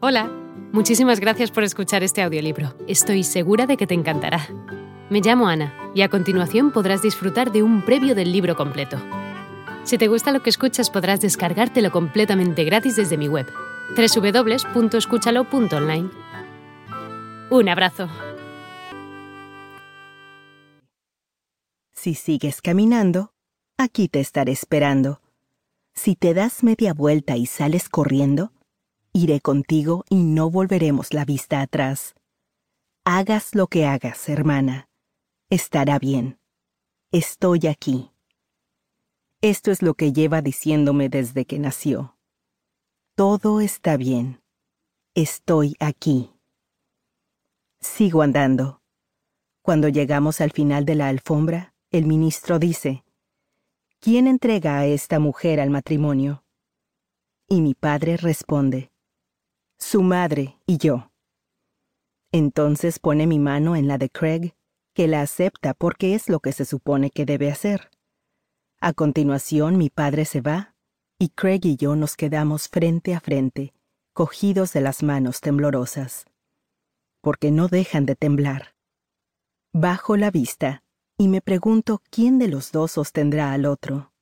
Hola, muchísimas gracias por escuchar este audiolibro. Estoy segura de que te encantará. Me llamo Ana y a continuación podrás disfrutar de un previo del libro completo. Si te gusta lo que escuchas podrás descargártelo completamente gratis desde mi web, www.escúchalo.online. Un abrazo. Si sigues caminando, aquí te estaré esperando. Si te das media vuelta y sales corriendo, iré contigo y no volveremos la vista atrás. Hagas lo que hagas, hermana. Estará bien. Estoy aquí. Esto es lo que lleva diciéndome desde que nació. Todo está bien. Estoy aquí. Sigo andando. Cuando llegamos al final de la alfombra, el ministro dice, ¿quién entrega a esta mujer al matrimonio? Y mi padre responde, su madre y yo. Entonces pone mi mano en la de Craig, que la acepta porque es lo que se supone que debe hacer. A continuación mi padre se va, y Craig y yo nos quedamos frente a frente, cogidos de las manos temblorosas. Porque no dejan de temblar. Bajo la vista y me pregunto quién de los dos sostendrá al otro.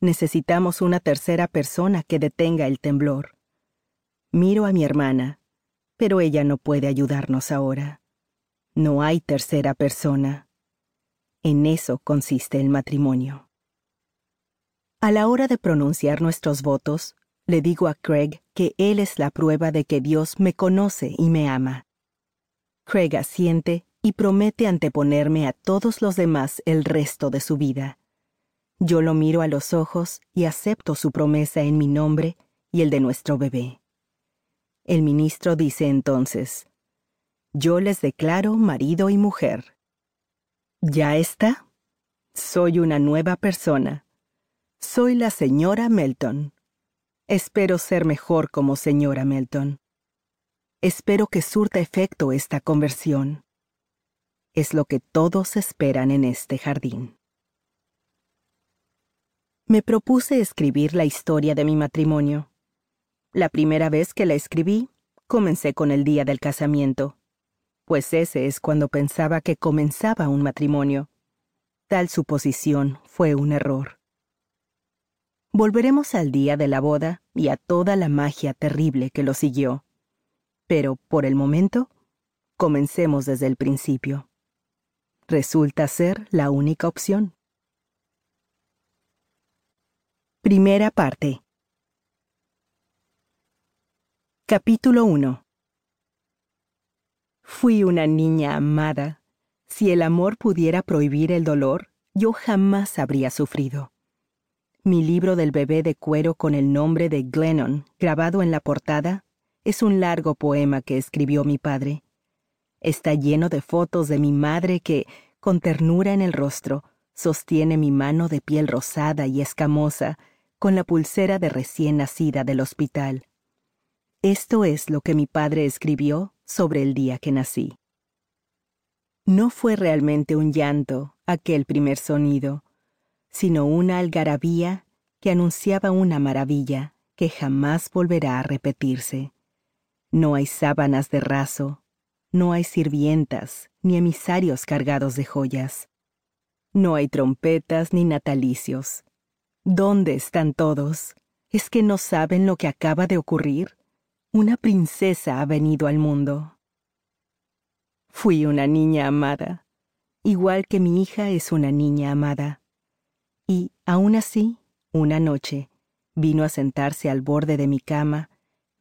Necesitamos una tercera persona que detenga el temblor. Miro a mi hermana, pero ella no puede ayudarnos ahora. No hay tercera persona. En eso consiste el matrimonio. A la hora de pronunciar nuestros votos, le digo a Craig que él es la prueba de que Dios me conoce y me ama. Craig asiente y promete anteponerme a todos los demás el resto de su vida. Yo lo miro a los ojos y acepto su promesa en mi nombre y el de nuestro bebé. El ministro dice entonces, Yo les declaro marido y mujer. ¿Ya está? Soy una nueva persona. Soy la señora Melton. Espero ser mejor como señora Melton. Espero que surta efecto esta conversión es lo que todos esperan en este jardín. Me propuse escribir la historia de mi matrimonio. La primera vez que la escribí, comencé con el día del casamiento, pues ese es cuando pensaba que comenzaba un matrimonio. Tal suposición fue un error. Volveremos al día de la boda y a toda la magia terrible que lo siguió. Pero, por el momento, comencemos desde el principio resulta ser la única opción. Primera parte. Capítulo 1. Fui una niña amada. Si el amor pudiera prohibir el dolor, yo jamás habría sufrido. Mi libro del bebé de cuero con el nombre de Glennon, grabado en la portada, es un largo poema que escribió mi padre. Está lleno de fotos de mi madre que, con ternura en el rostro, sostiene mi mano de piel rosada y escamosa con la pulsera de recién nacida del hospital. Esto es lo que mi padre escribió sobre el día que nací. No fue realmente un llanto aquel primer sonido, sino una algarabía que anunciaba una maravilla que jamás volverá a repetirse. No hay sábanas de raso, no hay sirvientas ni emisarios cargados de joyas. No hay trompetas ni natalicios. ¿Dónde están todos? ¿Es que no saben lo que acaba de ocurrir? Una princesa ha venido al mundo. Fui una niña amada, igual que mi hija es una niña amada. Y, aún así, una noche, vino a sentarse al borde de mi cama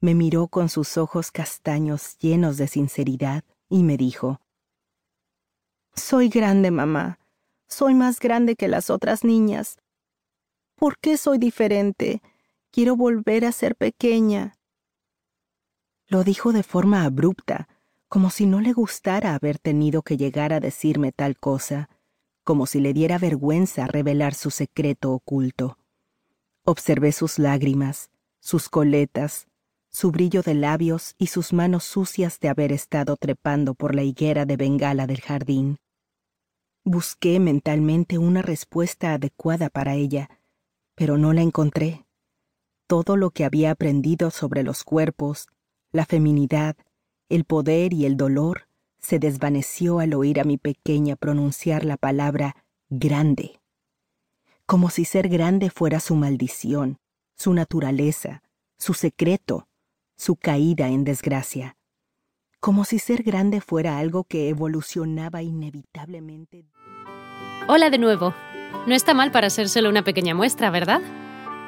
me miró con sus ojos castaños llenos de sinceridad y me dijo, Soy grande, mamá. Soy más grande que las otras niñas. ¿Por qué soy diferente? Quiero volver a ser pequeña. Lo dijo de forma abrupta, como si no le gustara haber tenido que llegar a decirme tal cosa, como si le diera vergüenza revelar su secreto oculto. Observé sus lágrimas, sus coletas, su brillo de labios y sus manos sucias de haber estado trepando por la higuera de bengala del jardín. Busqué mentalmente una respuesta adecuada para ella, pero no la encontré. Todo lo que había aprendido sobre los cuerpos, La feminidad, el poder y el dolor se desvaneció al oír a mi pequeña pronunciar la palabra grande, como si ser grande fuera su maldición, su naturaleza, su secreto, su caída en desgracia, como si ser grande fuera algo que evolucionaba inevitablemente. Hola de nuevo. No está mal para ser solo una pequeña muestra, ¿verdad?